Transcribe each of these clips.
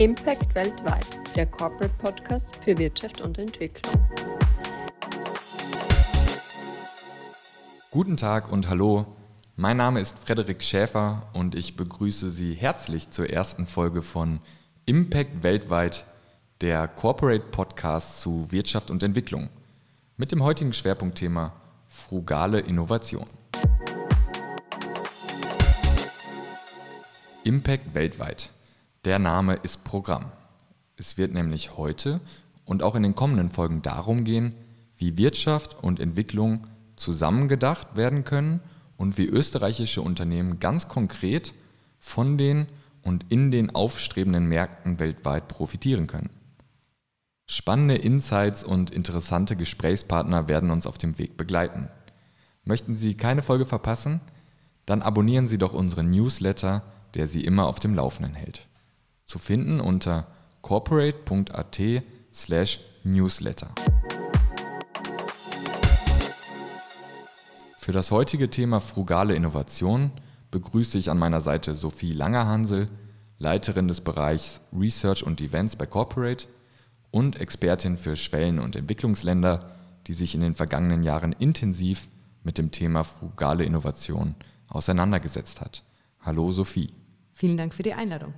Impact weltweit, der Corporate Podcast für Wirtschaft und Entwicklung. Guten Tag und hallo. Mein Name ist Frederik Schäfer und ich begrüße Sie herzlich zur ersten Folge von Impact weltweit, der Corporate Podcast zu Wirtschaft und Entwicklung. Mit dem heutigen Schwerpunktthema frugale Innovation. Impact weltweit. Der Name ist Programm. Es wird nämlich heute und auch in den kommenden Folgen darum gehen, wie Wirtschaft und Entwicklung zusammengedacht werden können und wie österreichische Unternehmen ganz konkret von den und in den aufstrebenden Märkten weltweit profitieren können. Spannende Insights und interessante Gesprächspartner werden uns auf dem Weg begleiten. Möchten Sie keine Folge verpassen? Dann abonnieren Sie doch unseren Newsletter der Sie immer auf dem Laufenden hält. Zu finden unter corporate.at slash newsletter. Für das heutige Thema frugale Innovation begrüße ich an meiner Seite Sophie Langerhansel, Leiterin des Bereichs Research und Events bei Corporate und Expertin für Schwellen- und Entwicklungsländer, die sich in den vergangenen Jahren intensiv mit dem Thema frugale Innovation auseinandergesetzt hat. Hallo Sophie. Vielen Dank für die Einladung.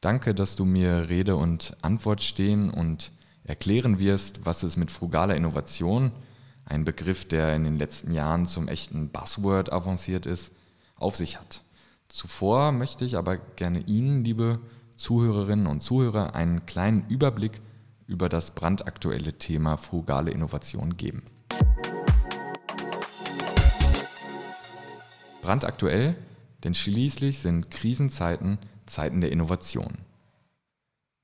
Danke, dass du mir Rede und Antwort stehen und erklären wirst, was es mit frugaler Innovation, ein Begriff, der in den letzten Jahren zum echten Buzzword avanciert ist, auf sich hat. Zuvor möchte ich aber gerne Ihnen, liebe Zuhörerinnen und Zuhörer, einen kleinen Überblick über das brandaktuelle Thema frugale Innovation geben. Brandaktuell denn schließlich sind Krisenzeiten Zeiten der Innovation.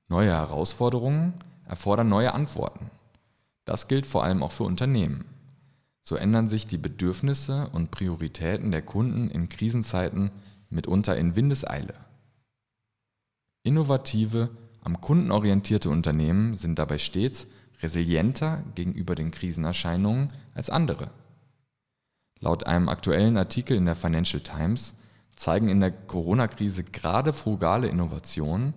Neue Herausforderungen erfordern neue Antworten. Das gilt vor allem auch für Unternehmen. So ändern sich die Bedürfnisse und Prioritäten der Kunden in Krisenzeiten mitunter in Windeseile. Innovative, am Kunden orientierte Unternehmen sind dabei stets resilienter gegenüber den Krisenerscheinungen als andere. Laut einem aktuellen Artikel in der Financial Times zeigen in der Corona-Krise gerade frugale Innovationen,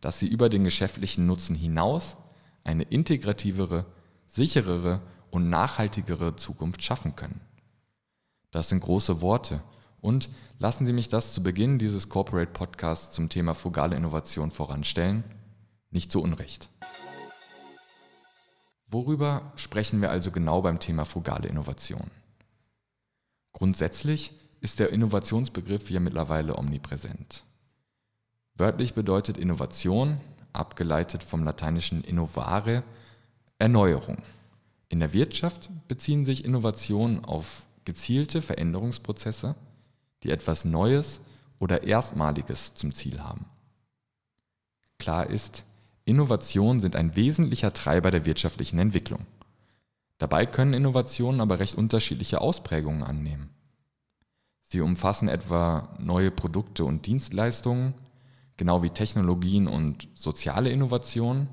dass sie über den geschäftlichen Nutzen hinaus eine integrativere, sicherere und nachhaltigere Zukunft schaffen können. Das sind große Worte und lassen Sie mich das zu Beginn dieses Corporate Podcasts zum Thema frugale Innovation voranstellen, nicht zu Unrecht. Worüber sprechen wir also genau beim Thema frugale Innovation? Grundsätzlich ist der Innovationsbegriff hier mittlerweile omnipräsent. Wörtlich bedeutet Innovation, abgeleitet vom lateinischen innovare, Erneuerung. In der Wirtschaft beziehen sich Innovationen auf gezielte Veränderungsprozesse, die etwas Neues oder Erstmaliges zum Ziel haben. Klar ist, Innovationen sind ein wesentlicher Treiber der wirtschaftlichen Entwicklung. Dabei können Innovationen aber recht unterschiedliche Ausprägungen annehmen. Sie umfassen etwa neue Produkte und Dienstleistungen, genau wie Technologien und soziale Innovationen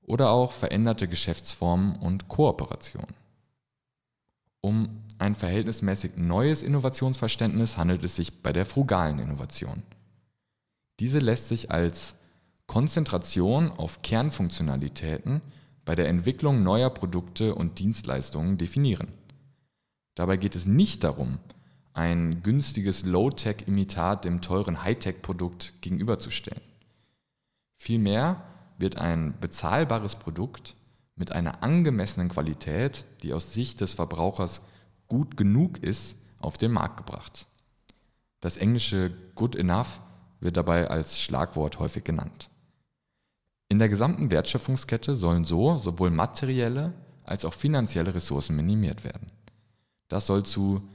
oder auch veränderte Geschäftsformen und Kooperationen. Um ein verhältnismäßig neues Innovationsverständnis handelt es sich bei der frugalen Innovation. Diese lässt sich als Konzentration auf Kernfunktionalitäten bei der Entwicklung neuer Produkte und Dienstleistungen definieren. Dabei geht es nicht darum, ein günstiges Low-Tech-Imitat dem teuren High-Tech-Produkt gegenüberzustellen. Vielmehr wird ein bezahlbares Produkt mit einer angemessenen Qualität, die aus Sicht des Verbrauchers gut genug ist, auf den Markt gebracht. Das englische Good Enough wird dabei als Schlagwort häufig genannt. In der gesamten Wertschöpfungskette sollen so sowohl materielle als auch finanzielle Ressourcen minimiert werden. Das soll zu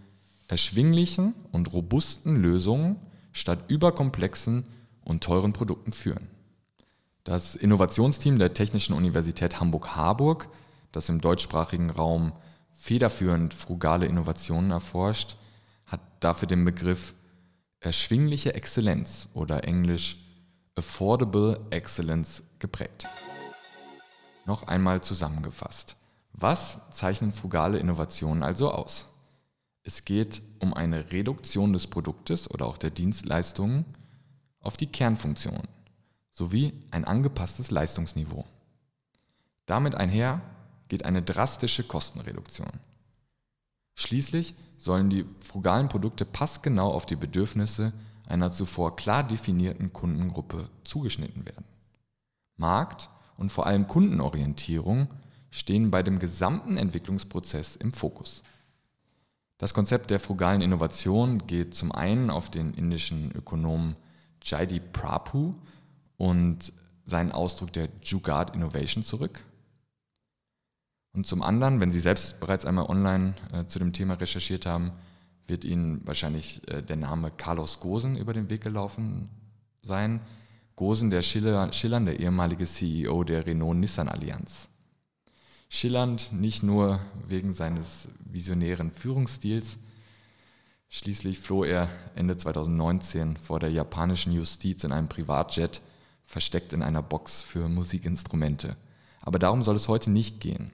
erschwinglichen und robusten Lösungen statt überkomplexen und teuren Produkten führen. Das Innovationsteam der Technischen Universität Hamburg-Harburg, das im deutschsprachigen Raum federführend frugale Innovationen erforscht, hat dafür den Begriff erschwingliche Exzellenz oder englisch Affordable Excellence geprägt. Noch einmal zusammengefasst. Was zeichnen frugale Innovationen also aus? Es geht um eine Reduktion des Produktes oder auch der Dienstleistungen auf die Kernfunktion sowie ein angepasstes Leistungsniveau. Damit einher geht eine drastische Kostenreduktion. Schließlich sollen die frugalen Produkte passgenau auf die Bedürfnisse einer zuvor klar definierten Kundengruppe zugeschnitten werden. Markt und vor allem Kundenorientierung stehen bei dem gesamten Entwicklungsprozess im Fokus. Das Konzept der frugalen Innovation geht zum einen auf den indischen Ökonomen Jaidi Prabhu und seinen Ausdruck der Jugaad Innovation zurück. Und zum anderen, wenn Sie selbst bereits einmal online äh, zu dem Thema recherchiert haben, wird Ihnen wahrscheinlich äh, der Name Carlos Gosen über den Weg gelaufen sein. Gosen, der Schiller, schillernde ehemalige CEO der Renault-Nissan-Allianz. Schillernd nicht nur wegen seines visionären Führungsstils, schließlich floh er Ende 2019 vor der japanischen Justiz in einem Privatjet, versteckt in einer Box für Musikinstrumente. Aber darum soll es heute nicht gehen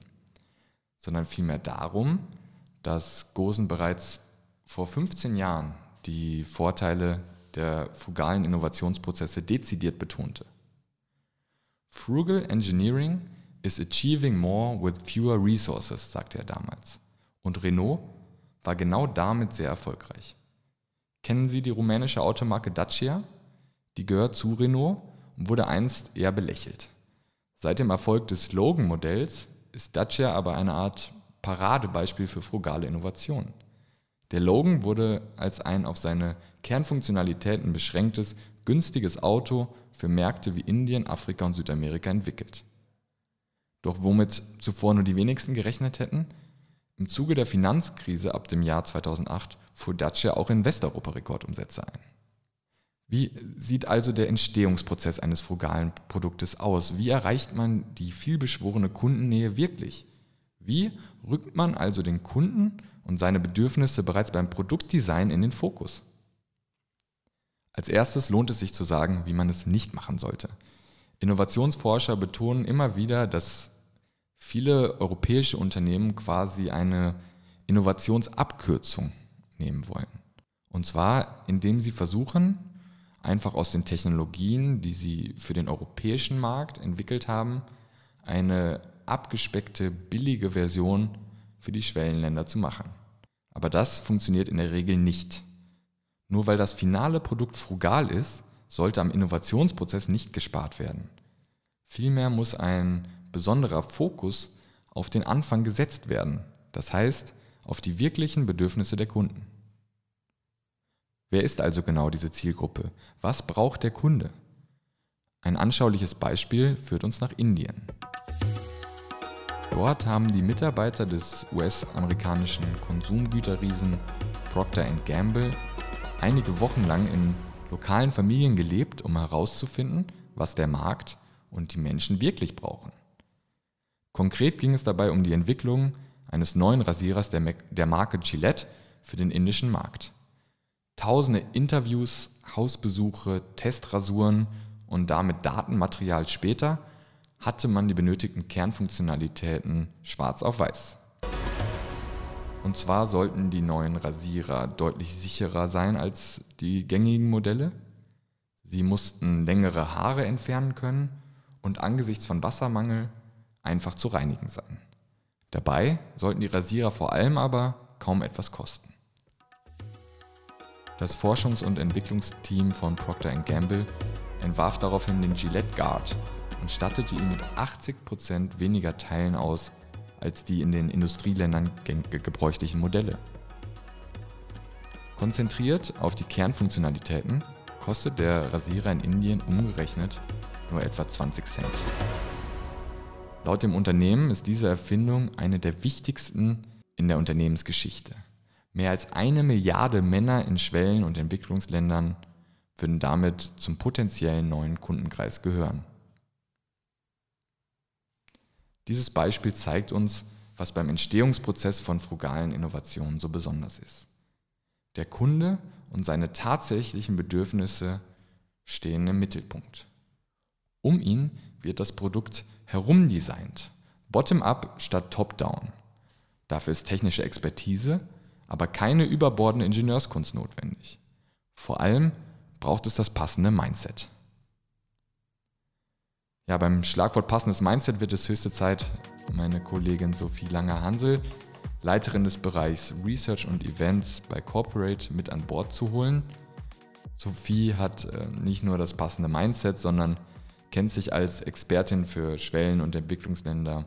sondern vielmehr darum, dass Gosen bereits vor 15 Jahren die Vorteile der frugalen Innovationsprozesse dezidiert betonte. Frugal Engineering is achieving more with fewer resources, sagte er damals. Und Renault war genau damit sehr erfolgreich. Kennen Sie die rumänische Automarke Dacia? Die gehört zu Renault und wurde einst eher belächelt. Seit dem Erfolg des Logan-Modells ist Dacia aber eine Art Paradebeispiel für frugale Innovation. Der Logan wurde als ein auf seine Kernfunktionalitäten beschränktes, günstiges Auto für Märkte wie Indien, Afrika und Südamerika entwickelt. Doch womit zuvor nur die wenigsten gerechnet hätten? Im Zuge der Finanzkrise ab dem Jahr 2008 fuhr Dacia auch in Westeuropa Rekordumsätze ein. Wie sieht also der Entstehungsprozess eines frugalen Produktes aus? Wie erreicht man die vielbeschworene Kundennähe wirklich? Wie rückt man also den Kunden und seine Bedürfnisse bereits beim Produktdesign in den Fokus? Als erstes lohnt es sich zu sagen, wie man es nicht machen sollte. Innovationsforscher betonen immer wieder, dass viele europäische Unternehmen quasi eine Innovationsabkürzung nehmen wollen. Und zwar, indem sie versuchen, einfach aus den Technologien, die sie für den europäischen Markt entwickelt haben, eine abgespeckte, billige Version für die Schwellenländer zu machen. Aber das funktioniert in der Regel nicht. Nur weil das finale Produkt frugal ist, sollte am Innovationsprozess nicht gespart werden. Vielmehr muss ein besonderer Fokus auf den Anfang gesetzt werden, das heißt auf die wirklichen Bedürfnisse der Kunden. Wer ist also genau diese Zielgruppe? Was braucht der Kunde? Ein anschauliches Beispiel führt uns nach Indien. Dort haben die Mitarbeiter des US-amerikanischen Konsumgüterriesen Procter Gamble einige Wochen lang in lokalen Familien gelebt, um herauszufinden, was der Markt und die Menschen wirklich brauchen. Konkret ging es dabei um die Entwicklung eines neuen Rasierers der, Marke Gillette für den indischen Markt. Tausende Interviews, Hausbesuche, Testrasuren und damit Datenmaterial später hatte man die benötigten Kernfunktionalitäten schwarz auf weiß. Und zwar sollten die neuen Rasierer deutlich sicherer sein als die gängigen Modelle. Sie mussten längere Haare entfernen können und angesichts von Wassermangel einfach zu reinigen sein. Dabei sollten die Rasierer vor allem aber kaum etwas kosten. Das Forschungs- und Entwicklungsteam von Procter Gamble entwarf daraufhin den Gillette Guard und stattete ihn mit 80% weniger Teilen aus als die in den Industrieländern gebräuchlichen Modelle. Konzentriert auf die Kernfunktionalitäten kostet der Rasierer in Indien umgerechnet nur etwa 20 Cent. Laut dem Unternehmen ist diese Erfindung eine der wichtigsten in der Unternehmensgeschichte. Mehr als eine Milliarde Männer in Schwellen- und Entwicklungsländern würden damit zum potenziellen neuen Kundenkreis gehören. Dieses Beispiel zeigt uns, was beim Entstehungsprozess von frugalen Innovationen so besonders ist. Der Kunde und seine tatsächlichen Bedürfnisse stehen im Mittelpunkt. Um ihn wird das Produkt herumdesignt, bottom-up statt top-down. Dafür ist technische Expertise aber keine überbordende Ingenieurskunst notwendig. Vor allem braucht es das passende Mindset. Ja, beim Schlagwort passendes Mindset wird es höchste Zeit, meine Kollegin Sophie Langer-Hansel, Leiterin des Bereichs Research und Events bei Corporate, mit an Bord zu holen. Sophie hat äh, nicht nur das passende Mindset, sondern kennt sich als Expertin für Schwellen- und Entwicklungsländer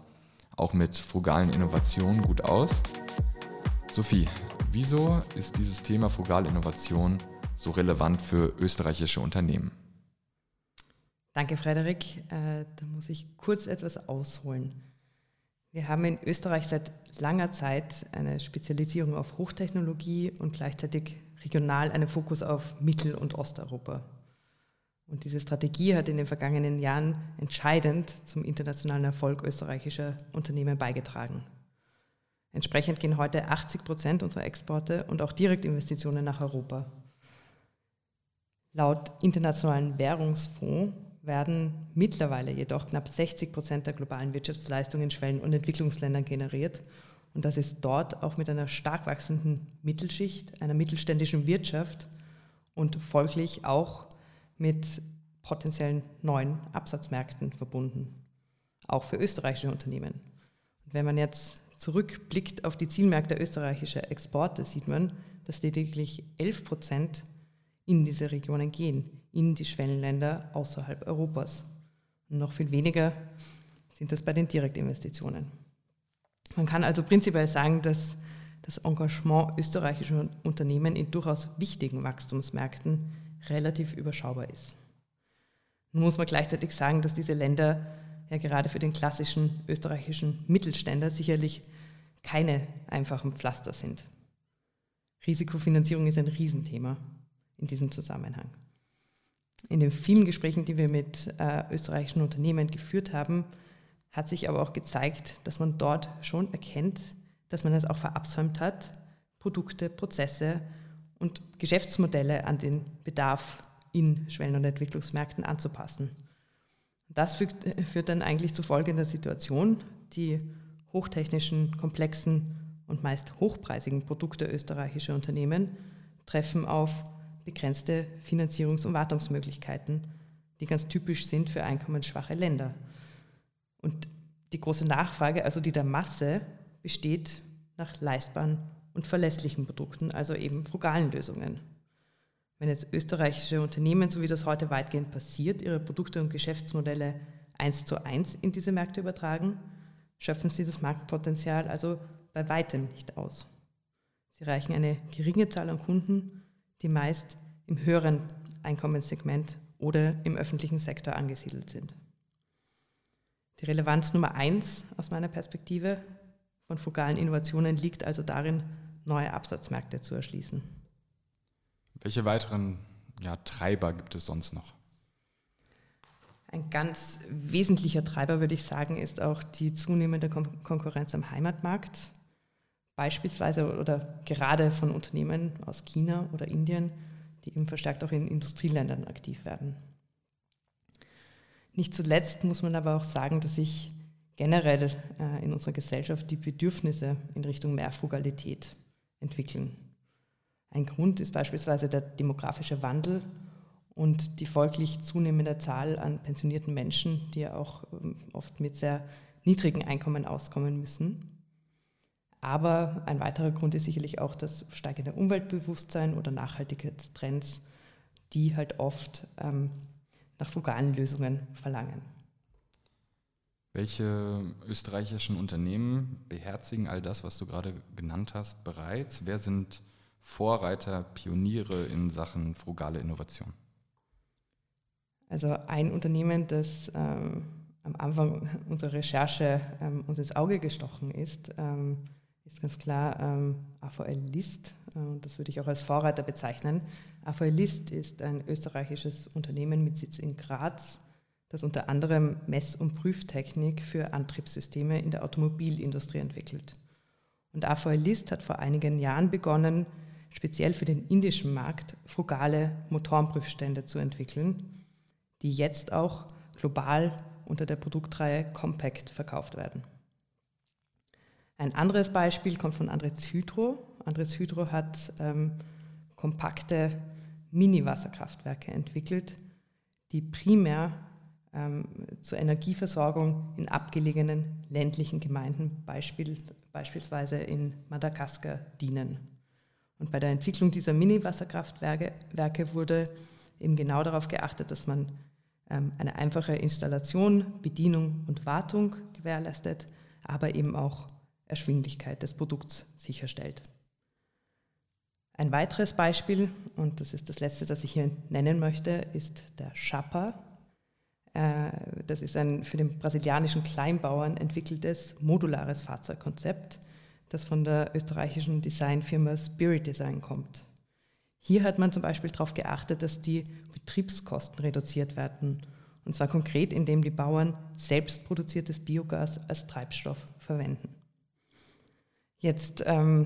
auch mit frugalen Innovationen gut aus. Sophie, wieso ist dieses Thema frugale Innovation so relevant für österreichische Unternehmen? Danke, Frederik. Äh, da muss ich kurz etwas ausholen. Wir haben in Österreich seit langer Zeit eine Spezialisierung auf Hochtechnologie und gleichzeitig regional einen Fokus auf Mittel- und Osteuropa. Und diese Strategie hat in den vergangenen Jahren entscheidend zum internationalen Erfolg österreichischer Unternehmen beigetragen. Entsprechend gehen heute 80 Prozent unserer Exporte und auch Direktinvestitionen nach Europa. Laut Internationalen Währungsfonds werden mittlerweile jedoch knapp 60 Prozent der globalen Wirtschaftsleistung in Schwellen- und Entwicklungsländern generiert. Und das ist dort auch mit einer stark wachsenden Mittelschicht, einer mittelständischen Wirtschaft und folglich auch mit potenziellen neuen Absatzmärkten verbunden, auch für österreichische Unternehmen. Und wenn man jetzt zurückblickt auf die Zielmärkte österreichischer Exporte, sieht man, dass lediglich 11 Prozent in diese Regionen gehen in die Schwellenländer außerhalb Europas. Und noch viel weniger sind das bei den Direktinvestitionen. Man kann also prinzipiell sagen, dass das Engagement österreichischer Unternehmen in durchaus wichtigen Wachstumsmärkten relativ überschaubar ist. Nun muss man gleichzeitig sagen, dass diese Länder ja gerade für den klassischen österreichischen Mittelständler sicherlich keine einfachen Pflaster sind. Risikofinanzierung ist ein Riesenthema in diesem Zusammenhang in den vielen Gesprächen, die wir mit äh, österreichischen Unternehmen geführt haben, hat sich aber auch gezeigt, dass man dort schon erkennt, dass man es auch verabsäumt hat, Produkte, Prozesse und Geschäftsmodelle an den Bedarf in Schwellen- und Entwicklungsmärkten anzupassen. Das führt, führt dann eigentlich zu folgender Situation. Die hochtechnischen, komplexen und meist hochpreisigen Produkte österreichischer Unternehmen treffen auf begrenzte Finanzierungs- und Wartungsmöglichkeiten, die ganz typisch sind für einkommensschwache Länder. Und die große Nachfrage, also die der Masse, besteht nach leistbaren und verlässlichen Produkten, also eben frugalen Lösungen. Wenn jetzt österreichische Unternehmen, so wie das heute weitgehend passiert, ihre Produkte und Geschäftsmodelle eins zu eins in diese Märkte übertragen, schöpfen sie das Marktpotenzial also bei weitem nicht aus. Sie reichen eine geringe Zahl an Kunden die meist im höheren Einkommenssegment oder im öffentlichen Sektor angesiedelt sind. Die Relevanz Nummer eins aus meiner Perspektive von frugalen Innovationen liegt also darin, neue Absatzmärkte zu erschließen. Welche weiteren ja, Treiber gibt es sonst noch? Ein ganz wesentlicher Treiber, würde ich sagen, ist auch die zunehmende Konkurrenz am Heimatmarkt beispielsweise oder gerade von Unternehmen aus China oder Indien, die eben verstärkt auch in Industrieländern aktiv werden. Nicht zuletzt muss man aber auch sagen, dass sich generell äh, in unserer Gesellschaft die Bedürfnisse in Richtung mehr Frugalität entwickeln. Ein Grund ist beispielsweise der demografische Wandel und die folglich zunehmende Zahl an pensionierten Menschen, die ja auch ähm, oft mit sehr niedrigen Einkommen auskommen müssen. Aber ein weiterer Grund ist sicherlich auch das steigende Umweltbewusstsein oder Nachhaltigkeitstrends, die halt oft ähm, nach frugalen Lösungen verlangen. Welche österreichischen Unternehmen beherzigen all das, was du gerade genannt hast, bereits? Wer sind Vorreiter, Pioniere in Sachen frugale Innovation? Also ein Unternehmen, das ähm, am Anfang unserer Recherche ähm, uns ins Auge gestochen ist, ähm, ist ganz klar ähm, AVL List. Äh, das würde ich auch als Vorreiter bezeichnen. AVL List ist ein österreichisches Unternehmen mit Sitz in Graz, das unter anderem Mess- und Prüftechnik für Antriebssysteme in der Automobilindustrie entwickelt. Und AVL List hat vor einigen Jahren begonnen, speziell für den indischen Markt frugale Motorenprüfstände zu entwickeln, die jetzt auch global unter der Produktreihe Compact verkauft werden. Ein anderes Beispiel kommt von Andres Hydro. Andres Hydro hat ähm, kompakte Mini-Wasserkraftwerke entwickelt, die primär ähm, zur Energieversorgung in abgelegenen ländlichen Gemeinden, Beispiel, beispielsweise in Madagaskar, dienen. Und bei der Entwicklung dieser Mini-Wasserkraftwerke wurde eben genau darauf geachtet, dass man ähm, eine einfache Installation, Bedienung und Wartung gewährleistet, aber eben auch Erschwinglichkeit des Produkts sicherstellt. Ein weiteres Beispiel, und das ist das letzte, das ich hier nennen möchte, ist der Chapa. Äh, das ist ein für den brasilianischen Kleinbauern entwickeltes modulares Fahrzeugkonzept, das von der österreichischen Designfirma Spirit Design kommt. Hier hat man zum Beispiel darauf geachtet, dass die Betriebskosten reduziert werden. Und zwar konkret, indem die Bauern selbst produziertes Biogas als Treibstoff verwenden. Jetzt ähm,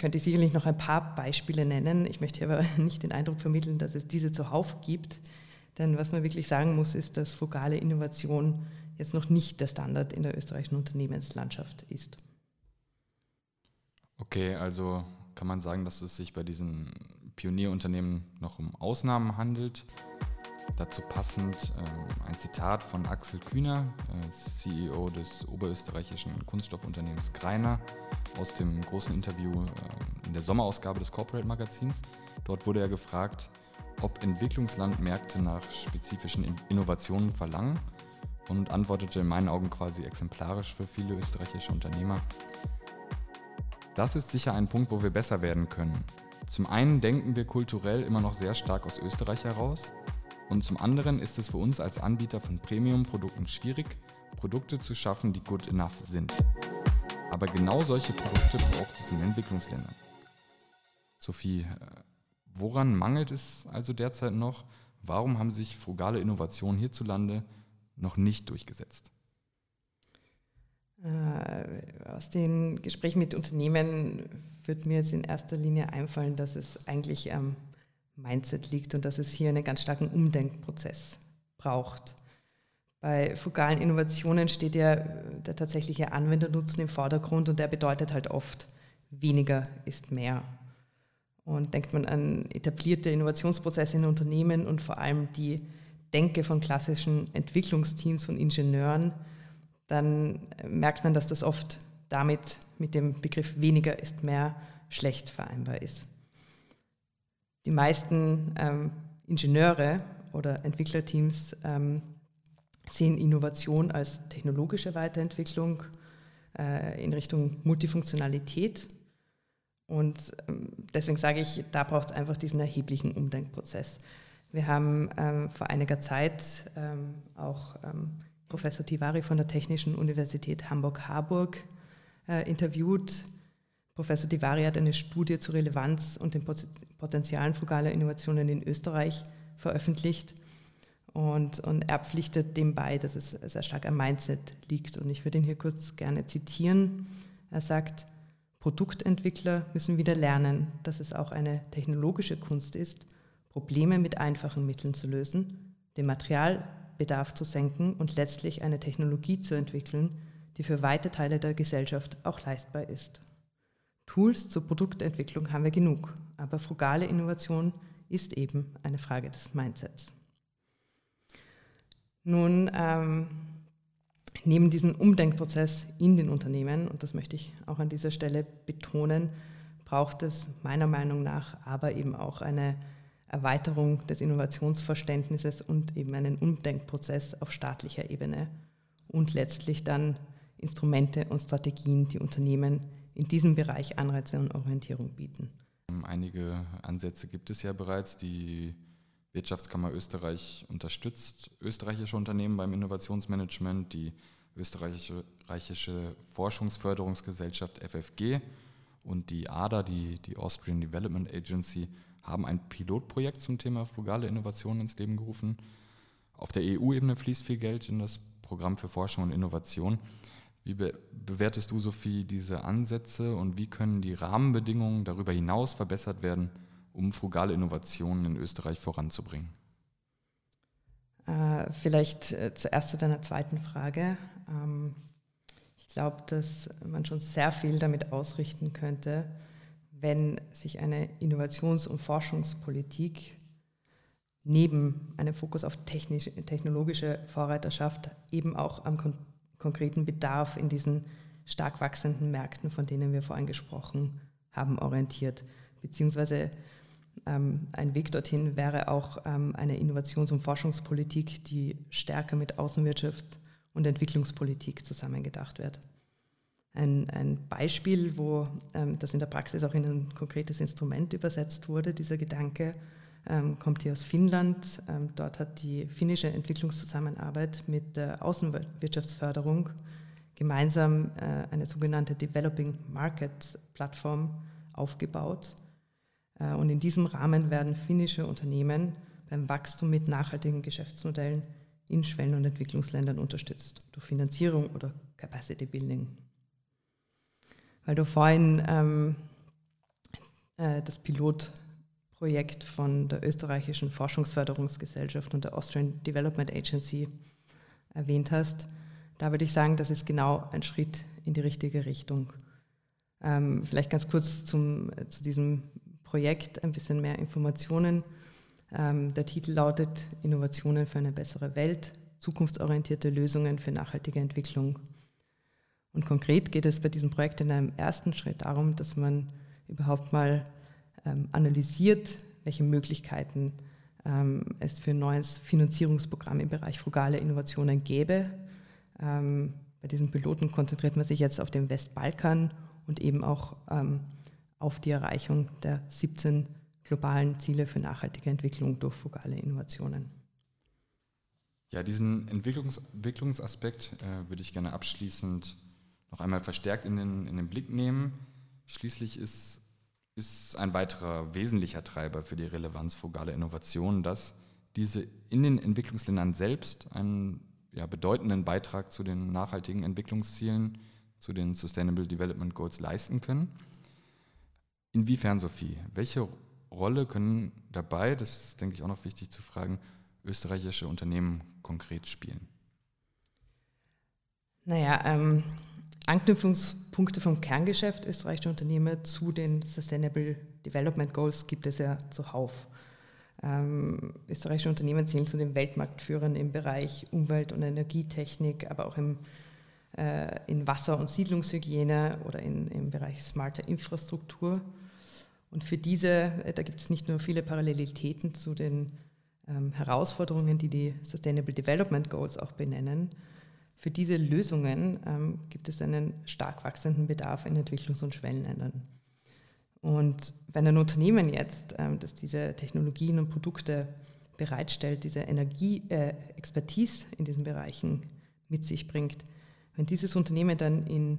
könnte ich sicherlich noch ein paar Beispiele nennen. Ich möchte aber nicht den Eindruck vermitteln, dass es diese zuhauf gibt. Denn was man wirklich sagen muss, ist, dass frugale Innovation jetzt noch nicht der Standard in der österreichischen Unternehmenslandschaft ist. Okay, also kann man sagen, dass es sich bei diesen Pionierunternehmen noch um Ausnahmen handelt. Dazu passend äh, ein Zitat von Axel Kühner, äh, CEO des oberösterreichischen Kunststoffunternehmens Greiner, aus dem großen Interview äh, in der Sommerausgabe des Corporate Magazins. Dort wurde er gefragt, ob Entwicklungslandmärkte nach spezifischen Innovationen verlangen und antwortete in meinen Augen quasi exemplarisch für viele österreichische Unternehmer. Das ist sicher ein Punkt, wo wir besser werden können. Zum einen denken wir kulturell immer noch sehr stark aus Österreich heraus und zum anderen ist es für uns als Anbieter von Premium-Produkten schwierig, Produkte zu schaffen, die good enough sind. Aber genau solche Produkte braucht es in Entwicklungsländern. Sophie, äh, woran mangelt es also derzeit noch? Warum haben sich frugale Innovationen hierzulande noch nicht durchgesetzt? Äh, aus den Gesprächen mit Unternehmen wird mir jetzt in erster Linie einfallen, dass es eigentlich am Mindset liegt und dass es hier einen ganz starken Umdenkprozess braucht. Bei frugalen Innovationen steht ja der tatsächliche Anwendernutzen im Vordergrund und der bedeutet halt oft, weniger ist mehr. Und denkt man an etablierte Innovationsprozesse in Unternehmen und vor allem die Denke von klassischen Entwicklungsteams und Ingenieuren, dann merkt man, dass das oft damit mit dem Begriff weniger ist mehr schlecht vereinbar ist. Die meisten ähm, Ingenieure oder Entwicklerteams ähm, sehen Innovation als technologische Weiterentwicklung äh, in Richtung Multifunktionalität. Und ähm, deswegen sage ich, da braucht es einfach diesen erheblichen Umdenkprozess. Wir haben ähm, vor einiger Zeit ähm, auch ähm, Professor Tivari von der Technischen Universität Hamburg-Harburg äh, interviewt. Professor Tivari hat eine Studie zur Relevanz und den Potenzialen frugaler Innovationen in Österreich veröffentlicht. Und, und er pflichtet dem bei, dass es sehr stark am Mindset liegt. Und ich würde ihn hier kurz gerne zitieren. Er sagt, Produktentwickler müssen wieder lernen, dass es auch eine technologische Kunst ist, Probleme mit einfachen Mitteln zu lösen, den Materialbedarf zu senken und letztlich eine Technologie zu entwickeln, die für weite Teile der Gesellschaft auch leistbar ist. Tools zur Produktentwicklung haben wir genug, aber frugale Innovation ist eben eine Frage des Mindsets. Nun, ähm, neben diesem Umdenkprozess in den Unternehmen, und das möchte ich auch an dieser Stelle betonen, braucht es meiner Meinung nach aber eben auch eine Erweiterung des Innovationsverständnisses und eben einen Umdenkprozess auf staatlicher Ebene und letztlich dann Instrumente und Strategien, die Unternehmen in diesem Bereich Anreize und Orientierung bieten. Einige Ansätze gibt es ja bereits, die Wirtschaftskammer Österreich unterstützt österreichische Unternehmen beim Innovationsmanagement, die österreichische Forschungsförderungsgesellschaft FFG und die ADA, die, die Austrian Development Agency, haben ein Pilotprojekt zum Thema frugale Innovation ins Leben gerufen. Auf der EU-Ebene fließt viel Geld in das Programm für Forschung und Innovation. Wie be bewertest du, Sophie, diese Ansätze und wie können die Rahmenbedingungen darüber hinaus verbessert werden, um frugale Innovationen in Österreich voranzubringen? Äh, vielleicht äh, zuerst zu deiner zweiten Frage. Ähm, ich glaube, dass man schon sehr viel damit ausrichten könnte, wenn sich eine Innovations- und Forschungspolitik neben einem Fokus auf technologische Vorreiterschaft eben auch am kon konkreten Bedarf in diesen stark wachsenden Märkten, von denen wir vorhin gesprochen haben, orientiert. Beziehungsweise ähm, ein Weg dorthin wäre auch ähm, eine Innovations- und Forschungspolitik, die stärker mit Außenwirtschafts- und Entwicklungspolitik zusammengedacht wird. Ein, ein Beispiel, wo ähm, das in der Praxis auch in ein konkretes Instrument übersetzt wurde, dieser Gedanke, ähm, kommt hier aus Finnland. Ähm, dort hat die finnische Entwicklungszusammenarbeit mit der Außenwirtschaftsförderung gemeinsam äh, eine sogenannte Developing Markets Plattform aufgebaut. Äh, und in diesem Rahmen werden finnische Unternehmen beim Wachstum mit nachhaltigen Geschäftsmodellen in Schwellen- und Entwicklungsländern unterstützt, durch Finanzierung oder Capacity Building. Weil du vorhin ähm, äh, das Pilotprojekt von der österreichischen Forschungsförderungsgesellschaft und der Austrian Development Agency erwähnt hast, da würde ich sagen, das ist genau ein Schritt in die richtige Richtung. Ähm, vielleicht ganz kurz zum, zu diesem Projekt ein bisschen mehr Informationen. Ähm, der Titel lautet Innovationen für eine bessere Welt, zukunftsorientierte Lösungen für nachhaltige Entwicklung. Und konkret geht es bei diesem Projekt in einem ersten Schritt darum, dass man überhaupt mal analysiert, welche Möglichkeiten ähm, es für ein neues Finanzierungsprogramm im Bereich frugale Innovationen gäbe. Ähm, bei diesen Piloten konzentriert man sich jetzt auf den Westbalkan und eben auch ähm, auf die Erreichung der 17 globalen Ziele für nachhaltige Entwicklung durch frugale Innovationen. Ja, diesen Entwicklungs Entwicklungsaspekt äh, würde ich gerne abschließend noch einmal verstärkt in den, in den Blick nehmen. Schließlich ist, ist ein weiterer wesentlicher Treiber für die Relevanz frugaler Innovationen, dass diese in den Entwicklungsländern selbst einen ja, bedeutenden Beitrag zu den nachhaltigen Entwicklungszielen, zu den Sustainable Development Goals leisten können. Inwiefern, Sophie? Welche Rolle können dabei, das ist, denke ich, auch noch wichtig zu fragen, österreichische Unternehmen konkret spielen? Naja, ähm, Anknüpfungspunkte vom Kerngeschäft österreichischer Unternehmen zu den Sustainable Development Goals gibt es ja zuhauf. Ähm, österreichische Unternehmen zählen zu den Weltmarktführern im Bereich Umwelt- und Energietechnik, aber auch im, äh, in Wasser- und Siedlungshygiene oder in, im Bereich smarter Infrastruktur. Und für diese, äh, da gibt es nicht nur viele Parallelitäten zu den ähm, Herausforderungen, die die Sustainable Development Goals auch benennen. Für diese Lösungen ähm, gibt es einen stark wachsenden Bedarf in Entwicklungs- und Schwellenländern. Und wenn ein Unternehmen jetzt, ähm, das diese Technologien und Produkte bereitstellt, diese Energie-Expertise äh, in diesen Bereichen mit sich bringt, wenn dieses Unternehmen dann in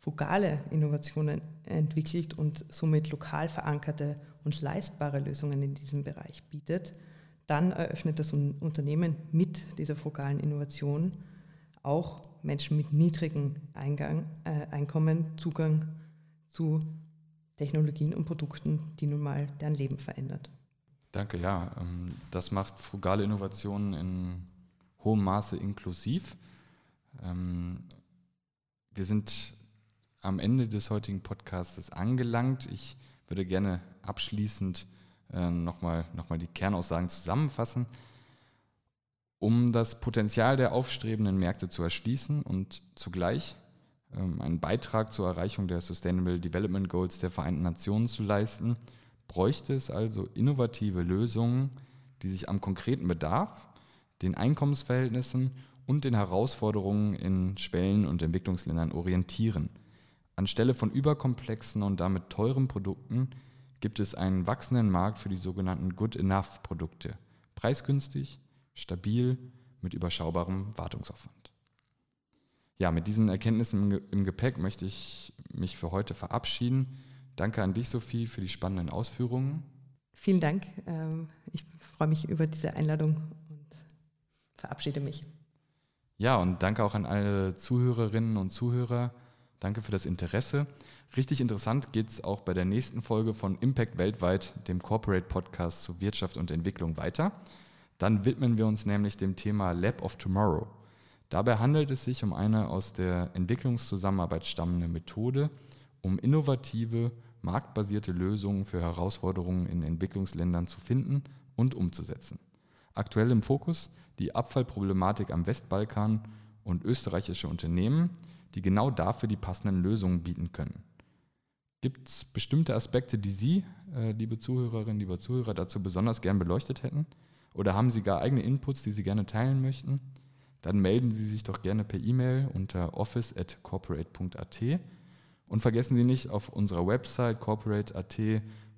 frugale Innovationen entwickelt und somit lokal verankerte und leistbare Lösungen in diesem Bereich bietet, dann eröffnet das Unternehmen mit dieser frugalen Innovation auch Menschen mit niedrigem Eingang, äh, Einkommen Zugang zu Technologien und Produkten, die nun mal deren Leben verändert. Danke, ja. Ähm, das macht frugale Innovationen in hohem Maße inklusiv. Ähm, wir sind am Ende des heutigen Podcasts angelangt. Ich würde gerne abschließend äh, nochmal noch mal die Kernaussagen zusammenfassen. Um das Potenzial der aufstrebenden Märkte zu erschließen und zugleich ähm, einen Beitrag zur Erreichung der Sustainable Development Goals der Vereinten Nationen zu leisten, bräuchte es also innovative Lösungen, die sich am konkreten Bedarf, den Einkommensverhältnissen und den Herausforderungen in Schwellen- und Entwicklungsländern orientieren – Anstelle von überkomplexen und damit teuren Produkten gibt es einen wachsenden Markt für die sogenannten Good Enough Produkte. Preisgünstig, stabil, mit überschaubarem Wartungsaufwand. Ja, mit diesen Erkenntnissen im Gepäck möchte ich mich für heute verabschieden. Danke an dich, Sophie, für die spannenden Ausführungen. Vielen Dank. Ähm, ich freue mich über diese Einladung und verabschiede mich. Ja, und danke auch an alle Zuhörerinnen und Zuhörer. Danke für das Interesse. Richtig interessant geht es auch bei der nächsten Folge von Impact Weltweit, dem Corporate Podcast zu Wirtschaft und Entwicklung weiter. Dann widmen wir uns nämlich dem Thema Lab of Tomorrow. Dabei handelt es sich um eine aus der Entwicklungszusammenarbeit stammende Methode, um innovative, marktbasierte Lösungen für Herausforderungen in Entwicklungsländern zu finden und umzusetzen. Aktuell im Fokus die Abfallproblematik am Westbalkan und österreichische Unternehmen, die genau dafür die passenden Lösungen bieten können. Gibt es bestimmte Aspekte, die Sie, äh, liebe Zuhörerinnen, lieber Zuhörer, dazu besonders gern beleuchtet hätten? Oder haben Sie gar eigene Inputs, die Sie gerne teilen möchten? Dann melden Sie sich doch gerne per E-Mail unter office.corporate.at und vergessen Sie nicht, auf unserer Website corporate.at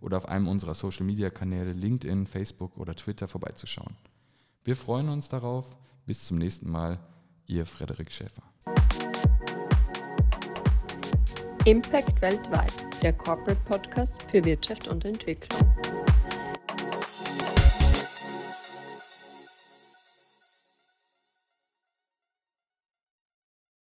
oder auf einem unserer Social-Media-Kanäle LinkedIn, Facebook oder Twitter vorbeizuschauen. Wir freuen uns darauf. Bis zum nächsten Mal. Ihr Frederik Schäfer. Impact weltweit, der Corporate Podcast für Wirtschaft und Entwicklung.